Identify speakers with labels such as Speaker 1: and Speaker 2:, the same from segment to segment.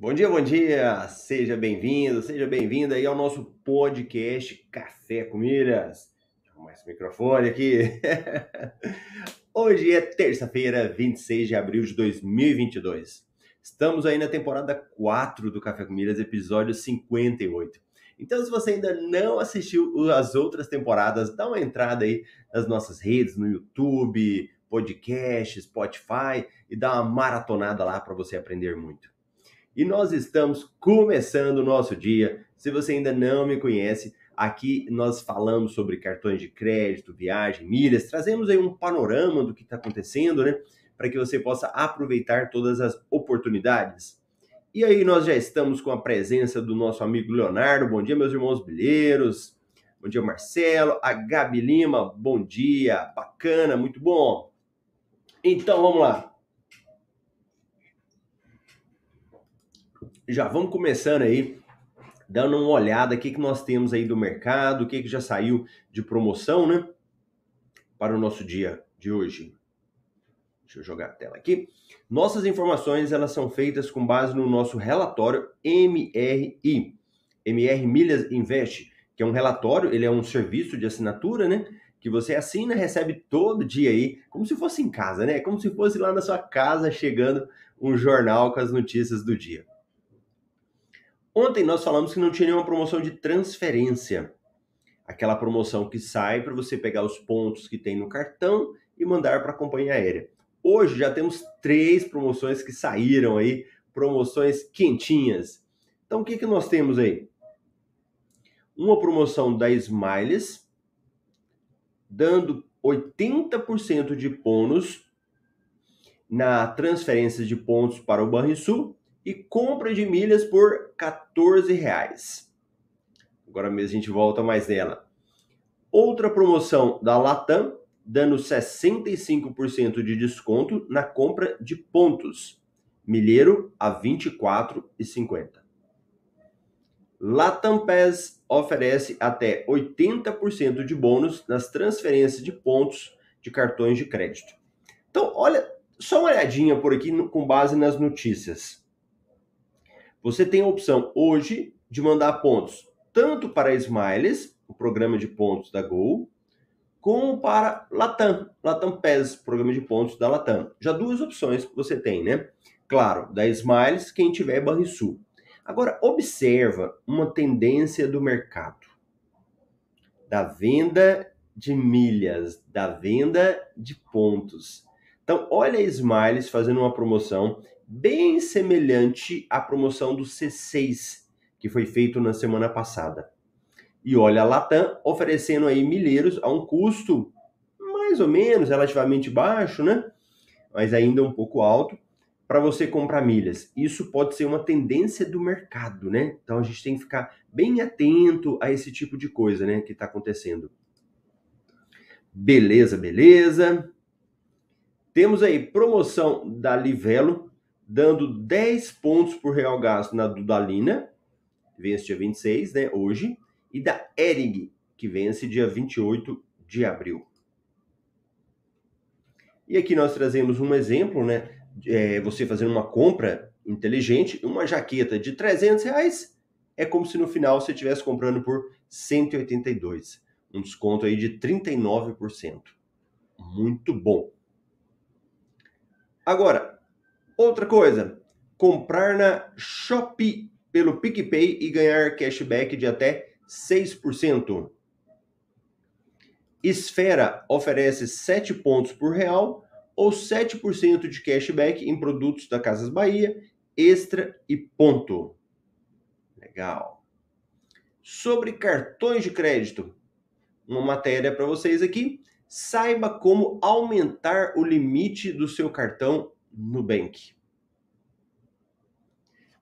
Speaker 1: Bom dia, bom dia! Seja bem-vindo, seja bem-vinda aí ao nosso podcast Café com Milhas. Arrumar esse microfone aqui. Hoje é terça-feira, 26 de abril de 2022. Estamos aí na temporada 4 do Café com Milhas, episódio 58. Então, se você ainda não assistiu as outras temporadas, dá uma entrada aí nas nossas redes, no YouTube, podcast, Spotify e dá uma maratonada lá para você aprender muito. E nós estamos começando o nosso dia. Se você ainda não me conhece, aqui nós falamos sobre cartões de crédito, viagem, milhas, trazemos aí um panorama do que está acontecendo, né? Para que você possa aproveitar todas as oportunidades. E aí nós já estamos com a presença do nosso amigo Leonardo. Bom dia, meus irmãos bilheiros. Bom dia, Marcelo. A Gabi Lima, bom dia. Bacana, muito bom. Então vamos lá. Já vamos começando aí, dando uma olhada o que, que nós temos aí do mercado, o que, que já saiu de promoção, né? Para o nosso dia de hoje. Deixa eu jogar a tela aqui. Nossas informações elas são feitas com base no nosso relatório MRI, MR Milhas Invest, que é um relatório, ele é um serviço de assinatura, né? Que você assina recebe todo dia aí, como se fosse em casa, né? Como se fosse lá na sua casa chegando um jornal com as notícias do dia. Ontem nós falamos que não tinha nenhuma promoção de transferência. Aquela promoção que sai para você pegar os pontos que tem no cartão e mandar para a companhia aérea. Hoje já temos três promoções que saíram aí, promoções quentinhas. Então o que, que nós temos aí? Uma promoção da Smiles, dando 80% de bônus na transferência de pontos para o Banrisul e compra de milhas por 14 reais. Agora mesmo a gente volta mais nela. Outra promoção da Latam, dando 65% de desconto na compra de pontos. Milheiro a R$ 24,50. Latam Pass oferece até 80% de bônus nas transferências de pontos de cartões de crédito. Então, olha, só uma olhadinha por aqui com base nas notícias. Você tem a opção hoje de mandar pontos tanto para Smiles, o programa de pontos da Gol, como para Latam, Latam PES, programa de pontos da Latam. Já duas opções que você tem, né? Claro, da Smiles, quem tiver Banrisul. Agora, observa uma tendência do mercado. Da venda de milhas, da venda de pontos. Então, olha a Smiles fazendo uma promoção bem semelhante à promoção do C6, que foi feito na semana passada. E olha a Latam oferecendo aí milheiros a um custo mais ou menos relativamente baixo, né? Mas ainda um pouco alto para você comprar milhas. Isso pode ser uma tendência do mercado, né? Então a gente tem que ficar bem atento a esse tipo de coisa, né, que está acontecendo. Beleza, beleza. Temos aí promoção da Livelo dando 10 pontos por real gasto na Dudalina, que vence dia 26, né, hoje, e da Erig, que vence dia 28 de abril. E aqui nós trazemos um exemplo, né, é, você fazendo uma compra inteligente, uma jaqueta de 300 reais, é como se no final você estivesse comprando por 182, um desconto aí de 39%. Muito bom. Agora, Outra coisa, comprar na Shopee pelo PicPay e ganhar cashback de até 6%. Esfera oferece 7 pontos por real ou 7% de cashback em produtos da Casas Bahia, Extra e Ponto. Legal. Sobre cartões de crédito, uma matéria para vocês aqui. Saiba como aumentar o limite do seu cartão Nubank.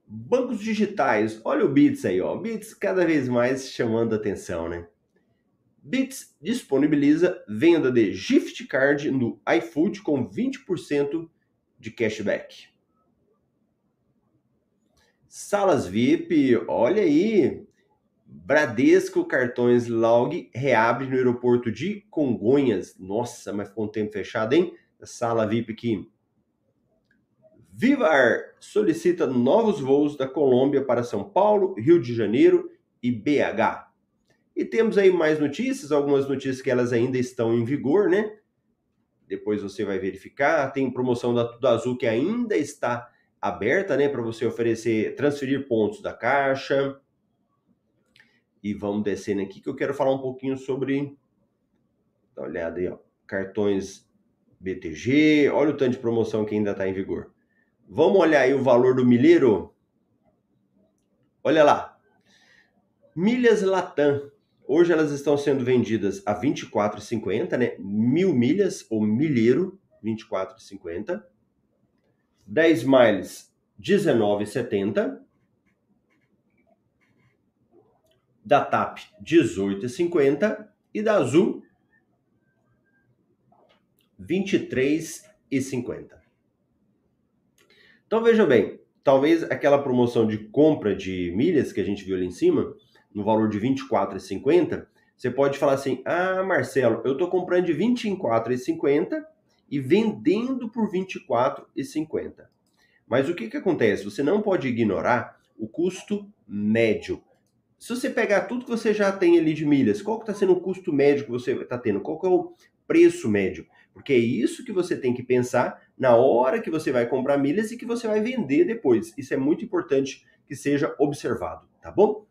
Speaker 1: Bancos digitais, olha o Bits aí, ó. Bits cada vez mais chamando atenção, né? Bits disponibiliza venda de gift card no iFood com 20% de cashback. Salas VIP, olha aí. Bradesco Cartões Log reabre no aeroporto de Congonhas. Nossa, mas ficou um tempo fechado, hein? Sala VIP aqui. Vivar solicita novos voos da Colômbia para São Paulo, Rio de Janeiro e BH. E temos aí mais notícias, algumas notícias que elas ainda estão em vigor, né? Depois você vai verificar. Tem promoção da Tudo Azul que ainda está aberta, né, para você oferecer, transferir pontos da caixa. E vamos descendo aqui que eu quero falar um pouquinho sobre Dá uma olhada aí, ó. Cartões BTG, olha o tanto de promoção que ainda está em vigor. Vamos olhar aí o valor do milheiro? Olha lá. Milhas Latam. Hoje elas estão sendo vendidas a R$ 24,50, né? Mil milhas ou milheiro, R$ 24,50. 10 miles, R$ 19,70. Da TAP, R$ 18,50. E da Azul, R$ 23,50. Então veja bem, talvez aquela promoção de compra de milhas que a gente viu ali em cima, no valor de R$ 24,50, você pode falar assim: "Ah, Marcelo, eu estou comprando de R$ 24,50 e vendendo por R$ 24,50". Mas o que que acontece? Você não pode ignorar o custo médio. Se você pegar tudo que você já tem ali de milhas, qual que está sendo o custo médio que você está tendo? Qual que é o preço médio? Porque é isso que você tem que pensar na hora que você vai comprar milhas e que você vai vender depois. Isso é muito importante que seja observado, tá bom?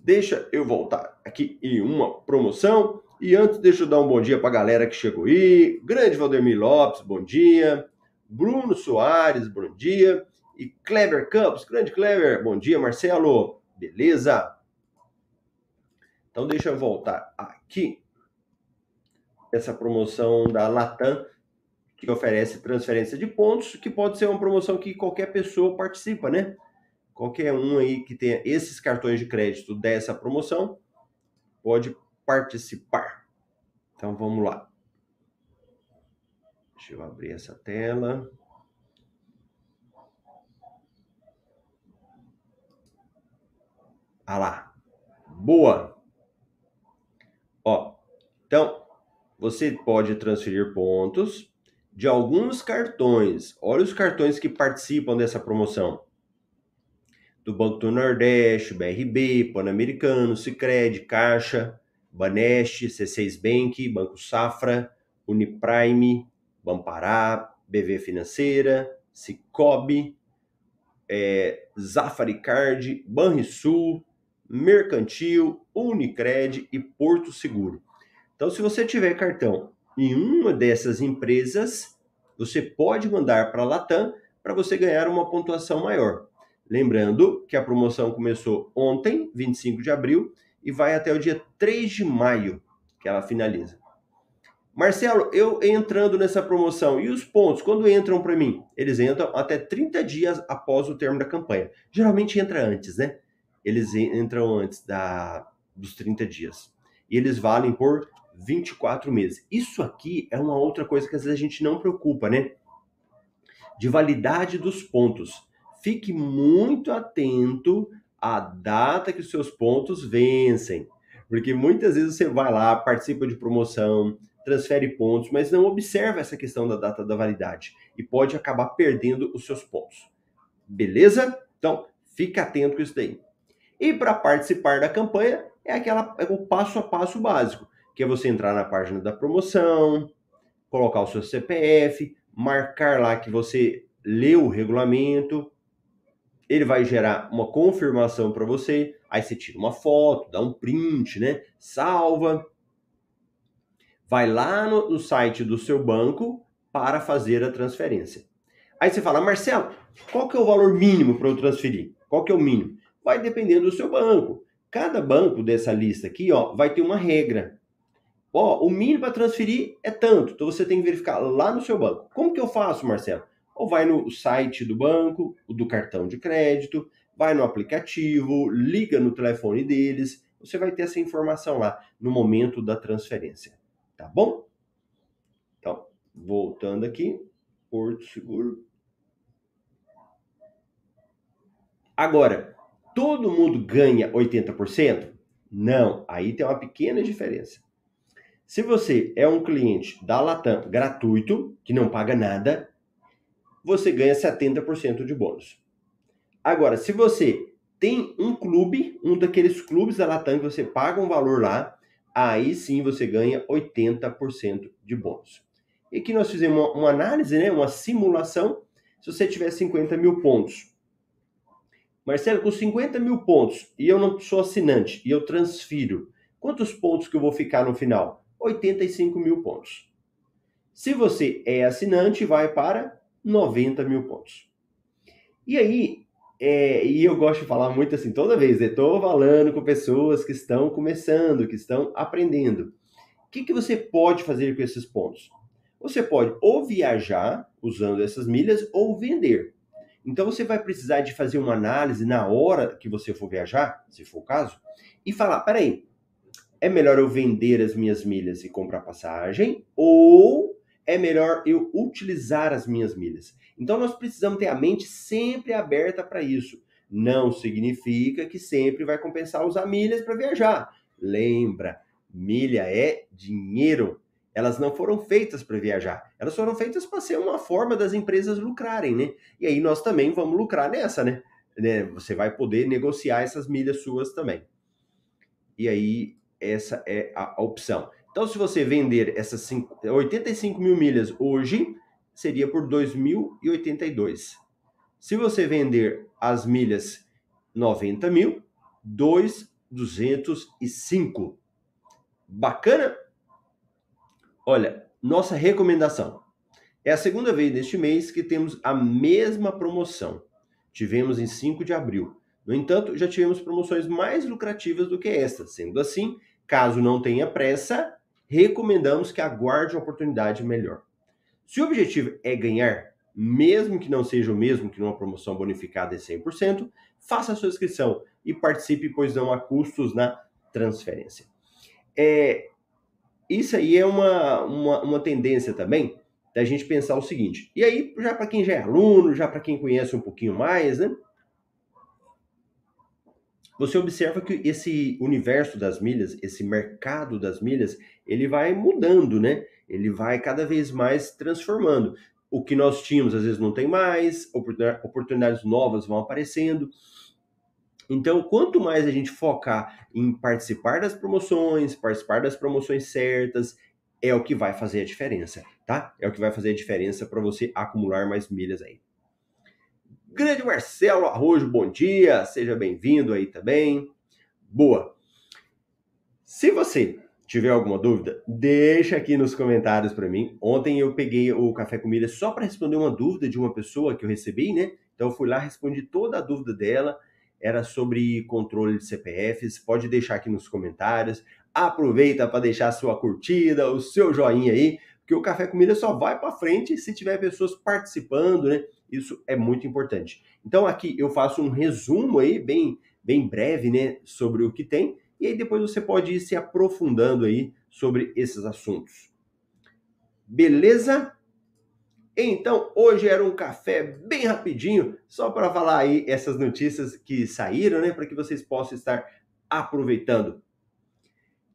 Speaker 1: Deixa eu voltar aqui em uma promoção. E antes, deixa eu dar um bom dia para a galera que chegou aí. Grande Valdemir Lopes, bom dia. Bruno Soares, bom dia. E Kleber Campos, grande Kleber, bom dia, Marcelo. Beleza? Então, deixa eu voltar aqui essa promoção da Latam, que oferece transferência de pontos, que pode ser uma promoção que qualquer pessoa participa, né? Qualquer um aí que tenha esses cartões de crédito dessa promoção pode participar. Então vamos lá. Deixa eu abrir essa tela. Ah lá. Boa. Ó, então você pode transferir pontos de alguns cartões. Olha os cartões que participam dessa promoção. Do Banco do Nordeste, BRB, Pan-Americano, Sicredi, Caixa, Baneste, C6 Bank, Banco Safra, Uniprime, Bampará, BV Financeira, Cicobi, é, Zafari Card, Banrisul, Mercantil, Unicred e Porto Seguro. Então, se você tiver cartão em uma dessas empresas, você pode mandar para a Latam para você ganhar uma pontuação maior. Lembrando que a promoção começou ontem, 25 de abril, e vai até o dia 3 de maio que ela finaliza. Marcelo, eu entrando nessa promoção, e os pontos, quando entram para mim? Eles entram até 30 dias após o termo da campanha. Geralmente entra antes, né? Eles entram antes da, dos 30 dias. E eles valem por 24 meses. Isso aqui é uma outra coisa que às vezes a gente não preocupa, né? De validade dos pontos. Fique muito atento à data que os seus pontos vencem. Porque muitas vezes você vai lá, participa de promoção, transfere pontos, mas não observa essa questão da data da validade e pode acabar perdendo os seus pontos. Beleza? Então, fique atento com isso daí. E para participar da campanha, é aquela é o passo a passo básico que é você entrar na página da promoção, colocar o seu CPF, marcar lá que você leu o regulamento, ele vai gerar uma confirmação para você, aí você tira uma foto, dá um print, né? Salva, vai lá no, no site do seu banco para fazer a transferência. Aí você fala, Marcelo, qual que é o valor mínimo para eu transferir? Qual que é o mínimo? Vai dependendo do seu banco. Cada banco dessa lista aqui, ó, vai ter uma regra. Ó, o mínimo para transferir é tanto, então você tem que verificar lá no seu banco. Como que eu faço, Marcelo? Ou vai no site do banco, do cartão de crédito, vai no aplicativo, liga no telefone deles, você vai ter essa informação lá no momento da transferência, tá bom? Então, voltando aqui, Porto Seguro. Agora, todo mundo ganha 80%? Não, aí tem uma pequena diferença. Se você é um cliente da Latam gratuito, que não paga nada, você ganha 70% de bônus. Agora, se você tem um clube, um daqueles clubes da Latam que você paga um valor lá, aí sim você ganha 80% de bônus. E aqui nós fizemos uma, uma análise, né, uma simulação. Se você tiver 50 mil pontos, Marcelo, com 50 mil pontos, e eu não sou assinante, e eu transfiro, quantos pontos que eu vou ficar no final? 85 mil pontos. Se você é assinante, vai para 90 mil pontos. E aí, é, e eu gosto de falar muito assim, toda vez, estou falando com pessoas que estão começando, que estão aprendendo. O que, que você pode fazer com esses pontos? Você pode ou viajar usando essas milhas ou vender. Então você vai precisar de fazer uma análise na hora que você for viajar, se for o caso, e falar: peraí, é melhor eu vender as minhas milhas e comprar passagem ou é melhor eu utilizar as minhas milhas? Então nós precisamos ter a mente sempre aberta para isso. Não significa que sempre vai compensar usar milhas para viajar. Lembra, milha é dinheiro. Elas não foram feitas para viajar. Elas foram feitas para ser uma forma das empresas lucrarem, né? E aí nós também vamos lucrar nessa, né? né? Você vai poder negociar essas milhas suas também. E aí essa é a opção. Então, se você vender essas 85 mil milhas hoje, seria por 2.082. Se você vender as milhas 90 mil, 2.205. Bacana? Olha, nossa recomendação. É a segunda vez neste mês que temos a mesma promoção. Tivemos em 5 de abril. No entanto, já tivemos promoções mais lucrativas do que esta. Sendo assim, Caso não tenha pressa, recomendamos que aguarde uma oportunidade melhor. Se o objetivo é ganhar, mesmo que não seja o mesmo que numa promoção bonificada de 100%, faça a sua inscrição e participe, pois não há custos na transferência. É, isso aí é uma, uma, uma tendência também da gente pensar o seguinte. E aí, já para quem já é aluno, já para quem conhece um pouquinho mais, né? Você observa que esse universo das milhas, esse mercado das milhas, ele vai mudando, né? Ele vai cada vez mais transformando. O que nós tínhamos às vezes não tem mais, oportunidades novas vão aparecendo. Então, quanto mais a gente focar em participar das promoções, participar das promoções certas, é o que vai fazer a diferença, tá? É o que vai fazer a diferença para você acumular mais milhas aí. Grande Marcelo Arrojo, bom dia, seja bem-vindo aí também. Boa. Se você tiver alguma dúvida, deixa aqui nos comentários para mim. Ontem eu peguei o Café Comida só para responder uma dúvida de uma pessoa que eu recebi, né? Então eu fui lá, respondi toda a dúvida dela. Era sobre controle de CPFs. Pode deixar aqui nos comentários. Aproveita para deixar a sua curtida, o seu joinha aí, porque o Café Comida só vai para frente se tiver pessoas participando, né? Isso é muito importante. Então aqui eu faço um resumo aí bem bem breve, né, sobre o que tem e aí depois você pode ir se aprofundando aí sobre esses assuntos. Beleza? Então, hoje era um café bem rapidinho, só para falar aí essas notícias que saíram, né, para que vocês possam estar aproveitando.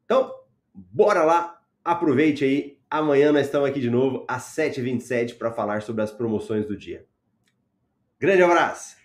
Speaker 1: Então, bora lá, aproveite aí. Amanhã nós estamos aqui de novo às 7h27 para falar sobre as promoções do dia. Grande abraço!